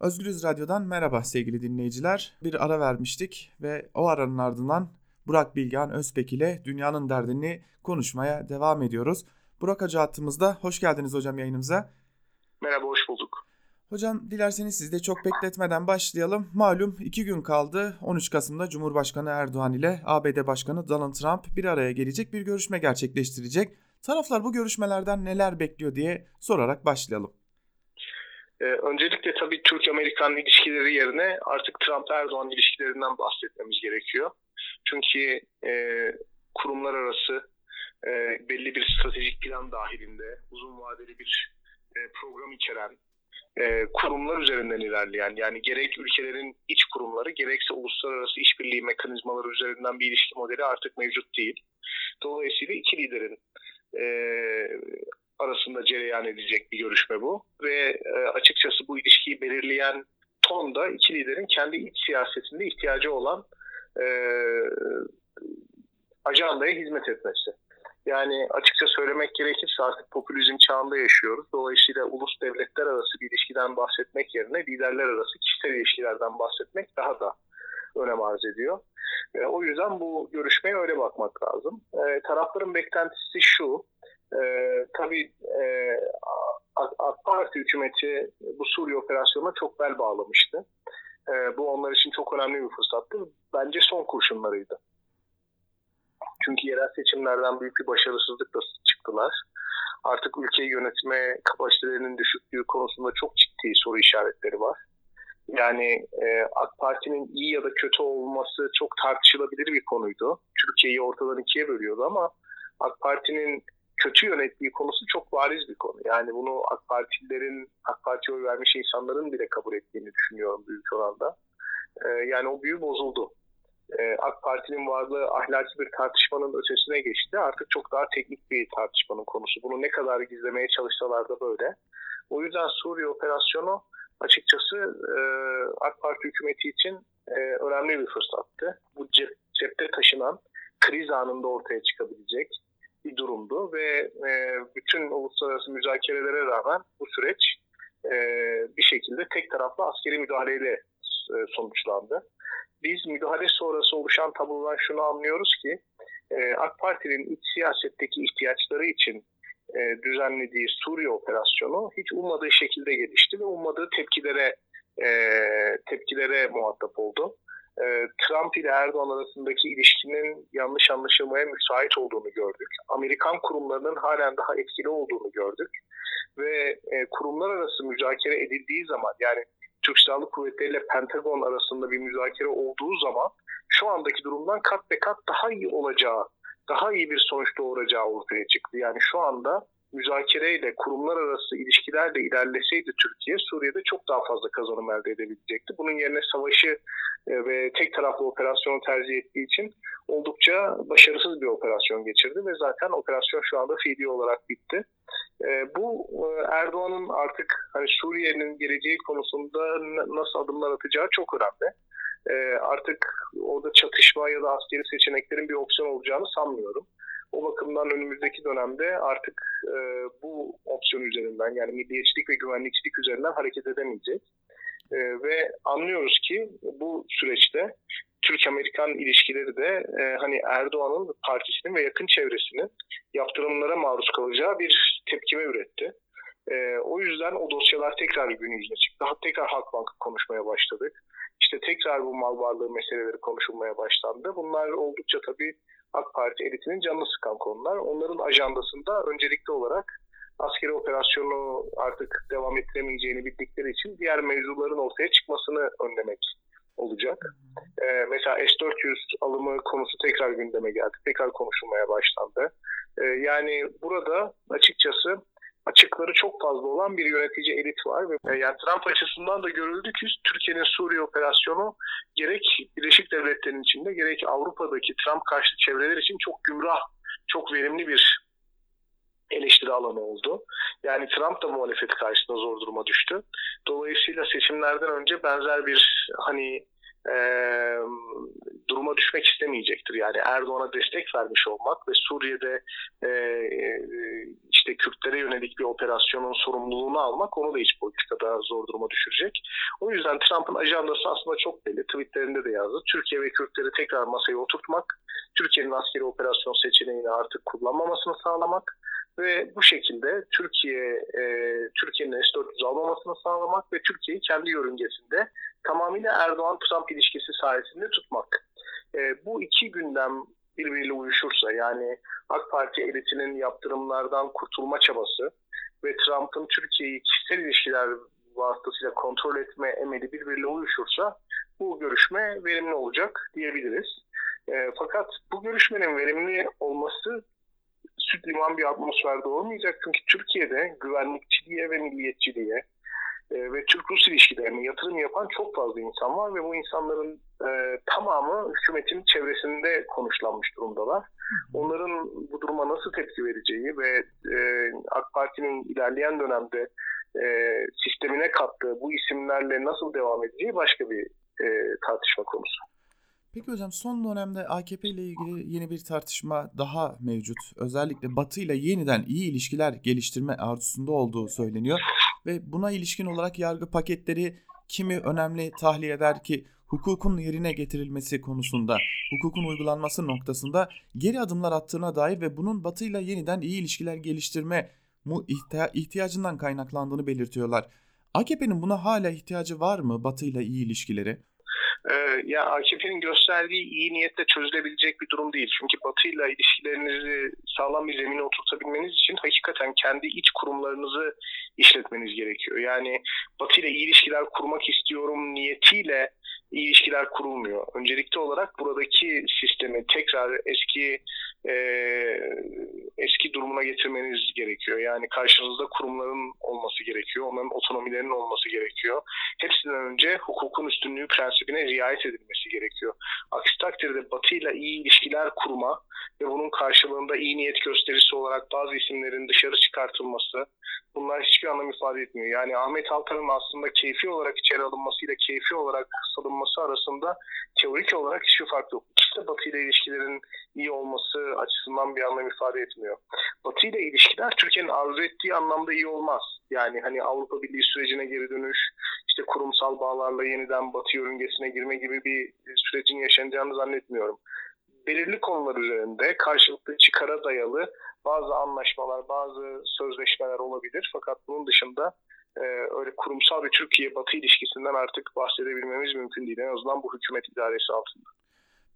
Özgürüz Radyo'dan merhaba sevgili dinleyiciler. Bir ara vermiştik ve o aranın ardından Burak Bilgehan Özbek ile dünyanın derdini konuşmaya devam ediyoruz. Burak Hacı hattımızda. Hoş geldiniz hocam yayınımıza. Merhaba, hoş bulduk. Hocam dilerseniz siz de çok bekletmeden başlayalım. Malum iki gün kaldı. 13 Kasım'da Cumhurbaşkanı Erdoğan ile ABD Başkanı Donald Trump bir araya gelecek bir görüşme gerçekleştirecek. Taraflar bu görüşmelerden neler bekliyor diye sorarak başlayalım. Ee, öncelikle tabii Türk-Amerikan ilişkileri yerine artık Trump-Erdoğan ilişkilerinden bahsetmemiz gerekiyor. Çünkü e, kurumlar arası e, belli bir stratejik plan dahilinde uzun vadeli bir e, program içeren e, kurumlar üzerinden ilerleyen yani gerek ülkelerin iç kurumları gerekse uluslararası işbirliği mekanizmaları üzerinden bir ilişki modeli artık mevcut değil. Dolayısıyla iki liderin e, arasında cereyan edecek bir görüşme bu ve e, açıkçası bu ilişkiyi belirleyen ton da iki liderin kendi iç siyasetinde ihtiyacı olan e, ajandaya hizmet etmesi. Yani açıkça söylemek gerekirse artık popülizm çağında yaşıyoruz. Dolayısıyla ulus devletler arası bir ilişkiden bahsetmek yerine liderler arası kişisel ilişkilerden bahsetmek daha da önem arz ediyor. E, o yüzden bu görüşmeye öyle bakmak lazım. E, tarafların beklentisi şu, e, tabii e, AK Parti hükümeti bu Suriye operasyonuna çok bel bağlamıştı. E, bu onlar için çok önemli bir fırsattı. Bence son kurşunlarıydı. Çünkü yerel seçimlerden büyük bir başarısızlıkla çıktılar. Artık ülkeyi yönetme kapasitelerinin düşüklüğü konusunda çok ciddi soru işaretleri var. Yani e, AK Parti'nin iyi ya da kötü olması çok tartışılabilir bir konuydu. Türkiye'yi ortadan ikiye bölüyordu ama AK Parti'nin kötü yönettiği konusu çok bariz bir konu. Yani bunu AK Partililerin, AK Parti'ye oy vermiş insanların bile kabul ettiğini düşünüyorum büyük oranda. E, yani o büyü bozuldu. E, AK Parti'nin varlığı ahlaki bir tartışmanın ötesine geçti. Artık çok daha teknik bir tartışmanın konusu. Bunu ne kadar gizlemeye çalışsalar da böyle. O yüzden Suriye operasyonu açıkçası e, AK Parti hükümeti için e, önemli bir fırsattı. Bu cep, cepte taşınan kriz anında ortaya çıkabilecek bir durumdu ve e, bütün uluslararası müzakerelere rağmen bu süreç e, bir şekilde tek taraflı askeri müdahaleyle e, sonuçlandı. Biz müdahale sonrası oluşan tablodan şunu anlıyoruz ki e, AK Parti'nin iç siyasetteki ihtiyaçları için e, düzenlediği Suriye operasyonu hiç ummadığı şekilde gelişti ve ummadığı tepkilere e, tepkilere muhatap oldu. E, Trump ile Erdoğan arasındaki ilişkinin yanlış anlaşılmaya müsait olduğunu gördük. Amerikan kurumlarının halen daha etkili olduğunu gördük. Ve e, kurumlar arası müzakere edildiği zaman yani Türk Silahlı Kuvvetleri ile Pentagon arasında bir müzakere olduğu zaman şu andaki durumdan kat ve kat daha iyi olacağı, daha iyi bir sonuç doğuracağı ortaya çıktı. Yani şu anda müzakereyle, kurumlar arası ilişkilerle ilerleseydi Türkiye, Suriye'de çok daha fazla kazanım elde edebilecekti. Bunun yerine savaşı e, ve tek taraflı operasyonu tercih ettiği için oldukça başarısız bir operasyon geçirdi ve zaten operasyon şu anda fiili olarak bitti. E, bu e, Erdoğan'ın artık hani Suriye'nin geleceği konusunda nasıl adımlar atacağı çok önemli. Artık orada çatışma ya da askeri seçeneklerin bir opsiyon olacağını sanmıyorum. O bakımdan önümüzdeki dönemde artık e, bu opsiyon üzerinden yani milliyetçilik ve güvenlikçilik üzerinden hareket edemeyecek. E, ve anlıyoruz ki bu süreçte Türk-Amerikan ilişkileri de e, hani Erdoğan'ın partisinin ve yakın çevresinin yaptırımlara maruz kalacağı bir tepkime üretti. E, o yüzden o dosyalar tekrar gün yüzüne çıktı. Daha tekrar Halkbank'ı konuşmaya başladık. İşte tekrar bu mal varlığı meseleleri konuşulmaya başlandı. Bunlar oldukça tabii AK Parti elitinin canını sıkan konular. Onların ajandasında öncelikli olarak askeri operasyonu artık devam ettiremeyeceğini bildikleri için diğer mevzuların ortaya çıkmasını önlemek olacak. Ee, mesela S-400 alımı konusu tekrar gündeme geldi. Tekrar konuşulmaya başlandı. Ee, yani burada açıkçası açıkları çok fazla olan bir yönetici elit var ve e, yani Trump açısından da görüldü ki Türkiye'nin Suriye operasyonu gerek Birleşik Devletler'in içinde gerek Avrupa'daki Trump karşıtı çevreler için çok gümrah, çok verimli bir eleştiri alanı oldu. Yani Trump da muhalefet karşısında zor duruma düştü. Dolayısıyla seçimlerden önce benzer bir hani e, duruma düşmek istemeyecektir. Yani Erdoğan'a destek vermiş olmak ve Suriye'de e, işte Kürtlere yönelik bir operasyonun sorumluluğunu almak onu da iç politikada zor duruma düşürecek. O yüzden Trump'ın ajandası aslında çok belli. Tweetlerinde de yazdı. Türkiye ve Kürtleri tekrar masaya oturtmak, Türkiye'nin askeri operasyon seçeneğini artık kullanmamasını sağlamak ve bu şekilde Türkiye e, Türkiye'nin S-400 almamasını sağlamak ve Türkiye'yi kendi yörüngesinde tamamıyla Erdoğan-Trump ilişkisi sayesinde tutmak. E, bu iki gündem birbiriyle uyuşursa yani AK Parti elitinin yaptırımlardan kurtulma çabası ve Trump'ın Türkiye'yi kişisel ilişkiler vasıtasıyla kontrol etme emeli birbiriyle uyuşursa bu görüşme verimli olacak diyebiliriz. E, fakat bu görüşmenin verimli olması süt liman bir atmosferde olmayacak. Çünkü Türkiye'de güvenlikçiliğe ve milliyetçiliğe e, ve Türk-Rus ilişkilerine yatırım yapan çok fazla insan var ve bu insanların e, tamamı hükümetin çevresinde konuşlanmış durumdalar. Onların bu duruma nasıl tepki vereceği ve e, AK Parti'nin ilerleyen dönemde e, sistemine kattığı bu isimlerle nasıl devam edeceği başka bir e, tartışma konusu. Peki hocam son dönemde AKP ile ilgili yeni bir tartışma daha mevcut. Özellikle Batı ile yeniden iyi ilişkiler geliştirme arzusunda olduğu söyleniyor. Ve buna ilişkin olarak yargı paketleri kimi önemli tahliye eder ki hukukun yerine getirilmesi konusunda, hukukun uygulanması noktasında geri adımlar attığına dair ve bunun Batı ile yeniden iyi ilişkiler geliştirme mu ihtiyacından kaynaklandığını belirtiyorlar. AKP'nin buna hala ihtiyacı var mı Batı ile iyi ilişkileri? Ee, ya AKP'nin gösterdiği iyi niyetle çözülebilecek bir durum değil. Çünkü Batı ile ilişkilerinizi sağlam bir zemine oturtabilmeniz için hakikaten kendi iç kurumlarınızı işletmeniz gerekiyor. Yani Batı ile iyi ilişkiler kurmak istiyorum niyetiyle iyi ilişkiler kurulmuyor. Öncelikli olarak buradaki sistemi tekrar eski e, eski durumuna getirmeniz gerekiyor. Yani karşınızda kurumların olması gerekiyor. Onların otonomilerinin olması gerekiyor. Hepsinden önce hukukun üstünlüğü prensibine riayet edilmesi gerekiyor. Aksi takdirde Batı ile iyi ilişkiler kurma ve bunun karşılığında iyi niyet gösterisi olarak bazı isimlerin dışarı çıkartılması bunlar hiçbir anlam ifade etmiyor. Yani Ahmet Altan'ın aslında keyfi olarak içeri alınmasıyla keyfi olarak salınması arasında teorik olarak hiçbir fark yok. İkisi de Batı ile ilişkilerin iyi olması açısından bir anlam ifade etmiyor. Batı ile ilişkiler Türkiye'nin arzu ettiği anlamda iyi olmaz. Yani hani Avrupa Birliği sürecine geri dönüş, işte kurumsal bağlarla yeniden Batı yörüngesine girme gibi bir sürecin yaşanacağını zannetmiyorum. Belirli konular üzerinde karşılıklı çıkara dayalı bazı anlaşmalar, bazı sözleşmeler olabilir. Fakat bunun dışında e, öyle kurumsal bir Türkiye-Batı ilişkisinden artık bahsedebilmemiz mümkün değil. En azından bu hükümet idaresi altında.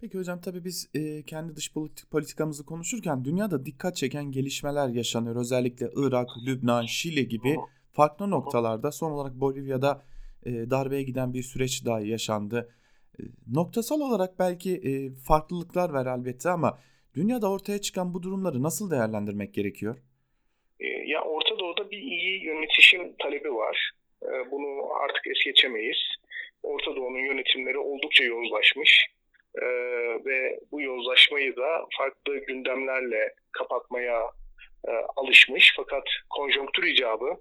Peki hocam tabii biz e, kendi dış politik politikamızı konuşurken dünyada dikkat çeken gelişmeler yaşanıyor. Özellikle Irak, Lübnan, Şili gibi farklı noktalarda son olarak Bolivya'da e, darbeye giden bir süreç daha yaşandı. Noktasal olarak belki farklılıklar var elbette ama dünyada ortaya çıkan bu durumları nasıl değerlendirmek gerekiyor? Ya Orta Doğu'da bir iyi yönetişim talebi var. Bunu artık es geçemeyiz. Orta Doğu'nun yönetimleri oldukça yozlaşmış e, ve bu yozlaşmayı da farklı gündemlerle kapatmaya e, alışmış. Fakat konjonktür icabı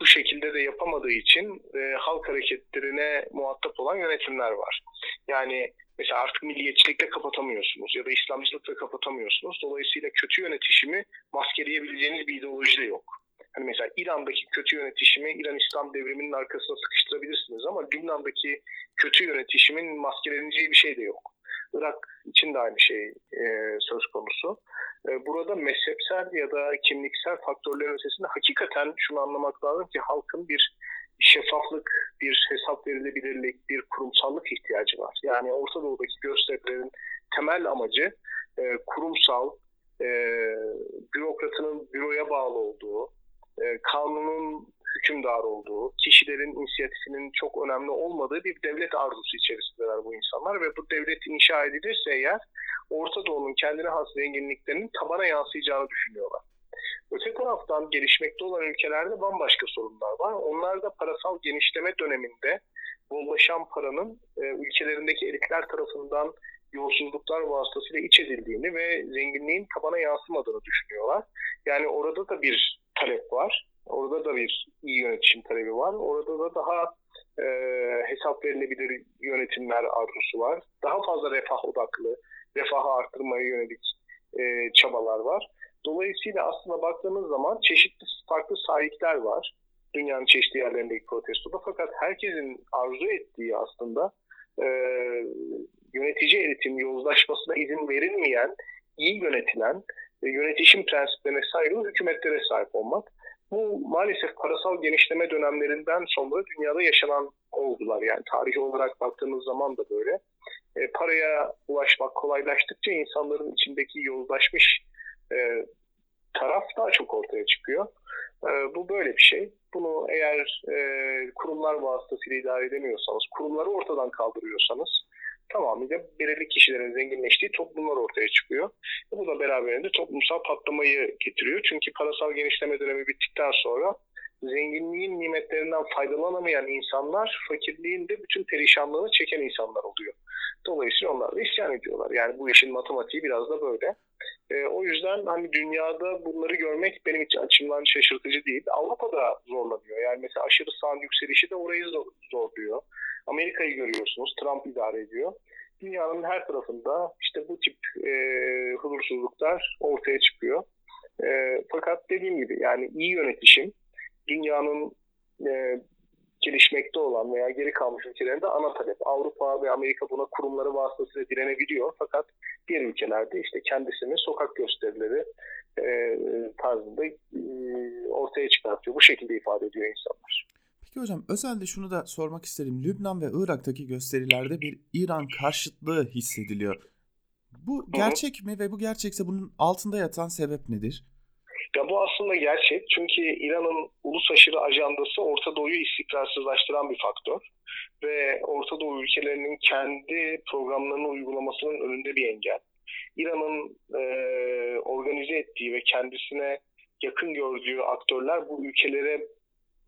bu şekilde de yapamadığı için e, halk hareketlerine muhatap olan yönetimler var. Yani mesela artık milliyetçilikle kapatamıyorsunuz ya da İslamcılıkla kapatamıyorsunuz. Dolayısıyla kötü yönetişimi maskeleyebileceğiniz bir ideoloji de yok. Hani mesela İran'daki kötü yönetişimi İran İslam devriminin arkasına sıkıştırabilirsiniz ama Lübnan'daki kötü yönetişimin maskeleneceği bir şey de yok. Irak için de aynı şey e, söz konusu. E, burada mezhepsel ya da kimliksel faktörlerin ötesinde hakikaten şunu anlamak lazım ki halkın bir şeffaflık, bir hesap verilebilirlik, bir kurumsallık ihtiyacı var. Yani Orta Doğu'daki gösterilerin temel amacı e, kurumsal, e, bürokratının büroya bağlı olduğu, e, kanunun hükümdar olduğu, kişilerin inisiyatifinin çok önemli olmadığı bir devlet arzusu içerisindeler bu insanlar ve bu devlet inşa edilirse eğer Orta Doğu'nun kendine has zenginliklerinin tabana yansıyacağını düşünüyorlar. Öte taraftan gelişmekte olan ülkelerde bambaşka sorunlar var. Onlar da parasal genişleme döneminde bollaşan paranın e, ülkelerindeki elitler tarafından yolsuzluklar vasıtasıyla iç edildiğini ve zenginliğin tabana yansımadığını düşünüyorlar. Yani orada da bir talep var. Orada da bir iyi yönetişim talebi var. Orada da daha e, hesap verilebilir yönetimler arzusu var. Daha fazla refah odaklı, refahı arttırmaya yönelik e, çabalar var. Dolayısıyla aslında baktığınız zaman çeşitli farklı sahipler var dünyanın çeşitli yerlerindeki protestoda. Fakat herkesin arzu ettiği aslında e, yönetici elitin yozlaşmasına izin verilmeyen, iyi yönetilen, e, yönetişim prensiplerine saygılı hükümetlere sahip olmak. Bu maalesef parasal genişleme dönemlerinden sonra dünyada yaşanan oldular. Yani tarihi olarak baktığımız zaman da böyle. E, paraya ulaşmak kolaylaştıkça insanların içindeki yozlaşmış e, taraf daha çok ortaya çıkıyor. E, bu böyle bir şey. Bunu eğer e, kurumlar vasıtasıyla idare edemiyorsanız, kurumları ortadan kaldırıyorsanız tamamıyla belirli kişilerin zenginleştiği toplumlar ortaya çıkıyor. Bu da beraberinde toplumsal patlamayı getiriyor. Çünkü parasal genişleme dönemi bittikten sonra zenginliğin nimetlerinden faydalanamayan insanlar fakirliğin de bütün perişanlığını çeken insanlar oluyor. Dolayısıyla onlar da isyan ediyorlar. Yani bu işin matematiği biraz da böyle. E, o yüzden hani dünyada bunları görmek benim için açımdan şaşırtıcı değil. Avrupa'da zorlanıyor. Yani mesela aşırı sağ yükselişi de orayı zorluyor. Amerika'yı görüyorsunuz. Trump idare ediyor. Dünyanın her tarafında işte bu tip e, huzursuzluklar ortaya çıkıyor. E, fakat dediğim gibi yani iyi yönetişim dünyanın e, gelişmekte olan veya geri kalmış ülkelerinde ana talep. Avrupa ve Amerika buna kurumları vasıtasıyla direnebiliyor. Fakat diğer ülkelerde işte kendisini sokak gösterileri e, tarzında e, ortaya çıkartıyor. Bu şekilde ifade ediyor insanlar. Peki hocam özelde şunu da sormak isterim. Lübnan ve Irak'taki gösterilerde bir İran karşıtlığı hissediliyor. Bu gerçek Hı-hı. mi ve bu gerçekse bunun altında yatan sebep nedir? Ya bu aslında gerçek. Çünkü İran'ın ulus aşırı ajandası Orta Doğu'yu istikrarsızlaştıran bir faktör. Ve Orta Doğu ülkelerinin kendi programlarını uygulamasının önünde bir engel. İran'ın e, organize ettiği ve kendisine yakın gördüğü aktörler bu ülkelere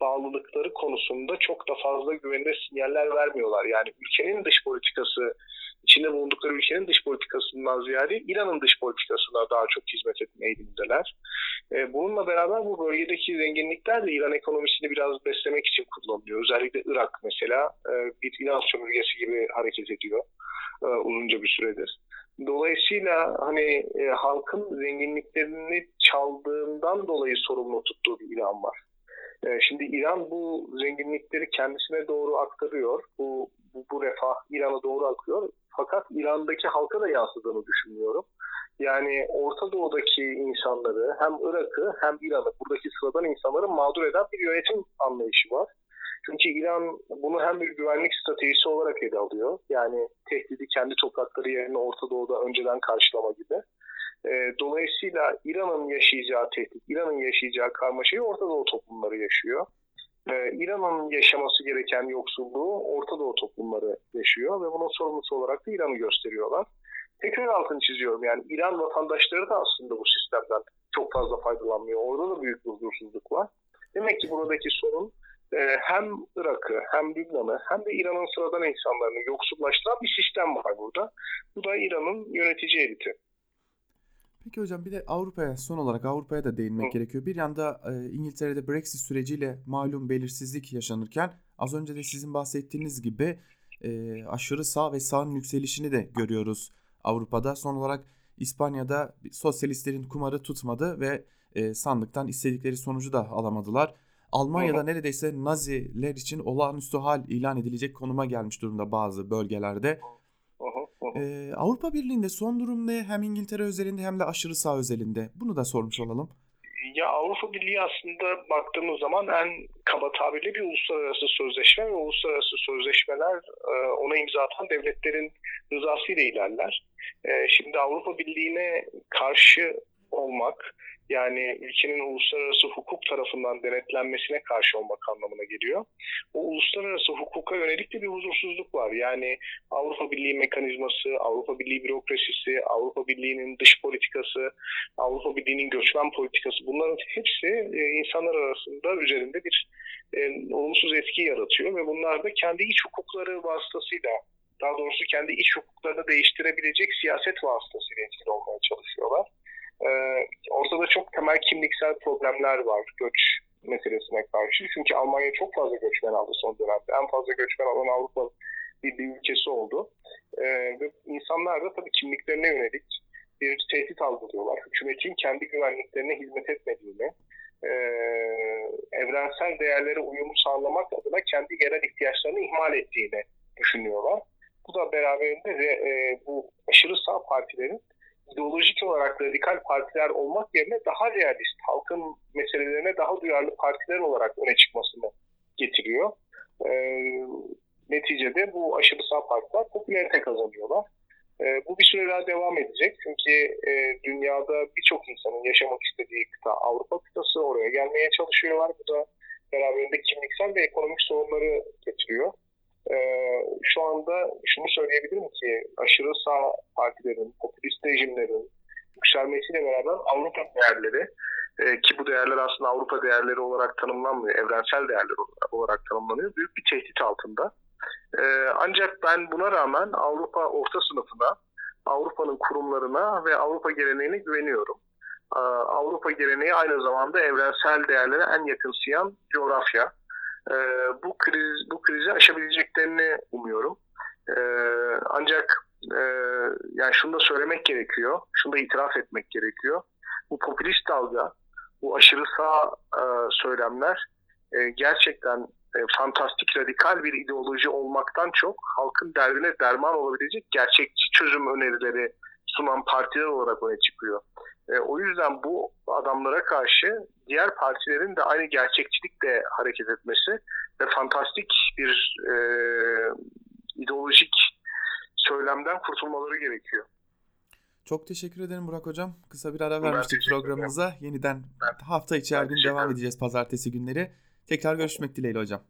bağlılıkları konusunda çok da fazla güvenilir sinyaller vermiyorlar. Yani ülkenin dış politikası içinde bulundukları ülkenin dış politikasından ziyade İran'ın dış politikasına daha çok hizmet etme eğilimindeler. E, bununla beraber bu bölgedeki zenginlikler de İran ekonomisini biraz beslemek için kullanılıyor. Özellikle Irak mesela e, bir İran sömürgesi gibi hareket ediyor e, uzunca bir süredir. Dolayısıyla hani halkın zenginliklerini çaldığından dolayı sorumlu tuttuğu bir İran var. Şimdi İran bu zenginlikleri kendisine doğru aktarıyor. Bu, bu, bu refah İran'a doğru akıyor. Fakat İran'daki halka da yansıdığını düşünmüyorum. Yani Orta Doğu'daki insanları hem Irak'ı hem İran'ı buradaki sıradan insanları mağdur eden bir yönetim anlayışı var. Çünkü İran bunu hem bir güvenlik stratejisi olarak ele alıyor. Yani tehdidi kendi toprakları yerine Orta Doğu'da önceden karşılama gibi. E, dolayısıyla İran'ın yaşayacağı tehdit, İran'ın yaşayacağı karmaşayı Orta Doğu toplumları yaşıyor. E, İran'ın yaşaması gereken yoksulluğu Orta Doğu toplumları yaşıyor ve bunun sorumlusu olarak da İran'ı gösteriyorlar. Tekrar altını çiziyorum yani İran vatandaşları da aslında bu sistemden çok fazla faydalanmıyor. Orada da büyük bir huzursuzluk var. Demek ki buradaki sorun e, hem Irak'ı hem Lübnan'ı hem de İran'ın sıradan insanlarını yoksullaştıran bir sistem var burada. Bu da İran'ın yönetici eliti. Peki hocam bir de Avrupa'ya son olarak Avrupa'ya da değinmek Hı. gerekiyor. Bir yanda e, İngiltere'de Brexit süreciyle malum belirsizlik yaşanırken az önce de sizin bahsettiğiniz gibi e, aşırı sağ ve sağın yükselişini de görüyoruz Avrupa'da. Son olarak İspanya'da sosyalistlerin kumarı tutmadı ve e, sandıktan istedikleri sonucu da alamadılar. Almanya'da neredeyse Naziler için olağanüstü hal ilan edilecek konuma gelmiş durumda bazı bölgelerde. Ee, Avrupa Birliği'nde son durum ne? Hem İngiltere özelinde hem de aşırı sağ özelinde. Bunu da sormuş olalım. Ya Avrupa Birliği aslında baktığımız zaman en kaba tabirle bir uluslararası sözleşme ve uluslararası sözleşmeler ona imza atan devletlerin rızasıyla ilerler. Şimdi Avrupa Birliği'ne karşı olmak yani ülkenin uluslararası hukuk tarafından denetlenmesine karşı olmak anlamına geliyor. O uluslararası hukuka yönelik de bir huzursuzluk var. Yani Avrupa Birliği mekanizması, Avrupa Birliği bürokrasisi, Avrupa Birliği'nin dış politikası, Avrupa Birliği'nin göçmen politikası bunların hepsi e, insanlar arasında üzerinde bir e, olumsuz etki yaratıyor ve bunlar da kendi iç hukukları vasıtasıyla daha doğrusu kendi iç hukuklarını değiştirebilecek siyaset vasıtasıyla etkili olmaya çalışıyorlar. Ee, ortada çok temel kimliksel problemler var göç meselesine karşı. Çünkü Almanya çok fazla göçmen aldı son dönemde. En fazla göçmen alan Avrupa bir, bir ülkesi oldu. Ee, ve insanlar da tabii kimliklerine yönelik bir tehdit algılıyorlar. Hükümetin kendi güvenliklerine hizmet etmediğini, e, evrensel değerlere uyumu sağlamak adına kendi yerel ihtiyaçlarını ihmal ettiğini düşünüyorlar. Bu da beraberinde de, e, bu aşırı sağ partilerin ideolojik olarak radikal partiler olmak yerine daha realist, halkın meselelerine daha duyarlı partiler olarak öne çıkmasını getiriyor. E, neticede bu aşırı sağ partiler popülerite kazanıyorlar. E, bu bir süre daha devam edecek çünkü e, dünyada birçok insanın yaşamak istediği kıta Avrupa kıtası oraya gelmeye çalışıyorlar. Bu da beraberinde kimliksel ve ekonomik sorunları getiriyor. E, şu anda şunu söyleyebilirim ki aşırı sağ partilerin, popülist rejimlerin yükselmesiyle beraber Avrupa değerleri e, ki bu değerler aslında Avrupa değerleri olarak tanımlanmıyor, evrensel değerler olarak tanımlanıyor. Büyük bir tehdit altında. E, ancak ben buna rağmen Avrupa orta sınıfına, Avrupa'nın kurumlarına ve Avrupa geleneğine güveniyorum. E, Avrupa geleneği aynı zamanda evrensel değerlere en yakınsayan coğrafya. E, bu kriz bu krizi aşabileceklerini umuyorum. E, ancak e, yani şunu da söylemek gerekiyor, şunu da itiraf etmek gerekiyor. Bu popülist dalga, bu aşırı sağ e, söylemler e, gerçekten e, fantastik radikal bir ideoloji olmaktan çok halkın derdine derman olabilecek gerçekçi çözüm önerileri sunan partiler olarak öne çıkıyor. E, o yüzden bu adamlara karşı diğer partilerin de aynı gerçekçilikle hareket etmesi ve fantastik bir e, ideolojik söylemden kurtulmaları gerekiyor. Çok teşekkür ederim Burak Hocam. Kısa bir ara vermiştik programımıza. Yeniden Ben- hafta içi her gün devam edeceğiz pazartesi günleri. Tekrar görüşmek dileğiyle hocam.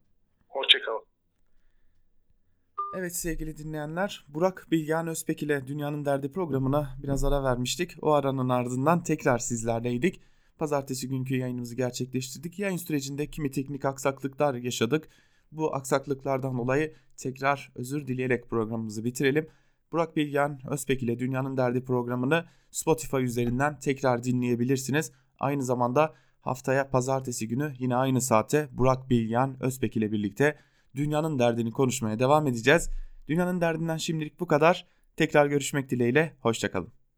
Evet sevgili dinleyenler, Burak Bilgehan Özpek ile Dünyanın Derdi programına biraz ara vermiştik. O aranın ardından tekrar sizlerleydik. Pazartesi günkü yayınımızı gerçekleştirdik. Yayın sürecinde kimi teknik aksaklıklar yaşadık. Bu aksaklıklardan dolayı tekrar özür dileyerek programımızı bitirelim. Burak Bilgehan Özpek ile Dünyanın Derdi programını Spotify üzerinden tekrar dinleyebilirsiniz. Aynı zamanda haftaya pazartesi günü yine aynı saate Burak Bilgehan Özpek ile birlikte dünyanın derdini konuşmaya devam edeceğiz. Dünyanın derdinden şimdilik bu kadar. Tekrar görüşmek dileğiyle. Hoşçakalın.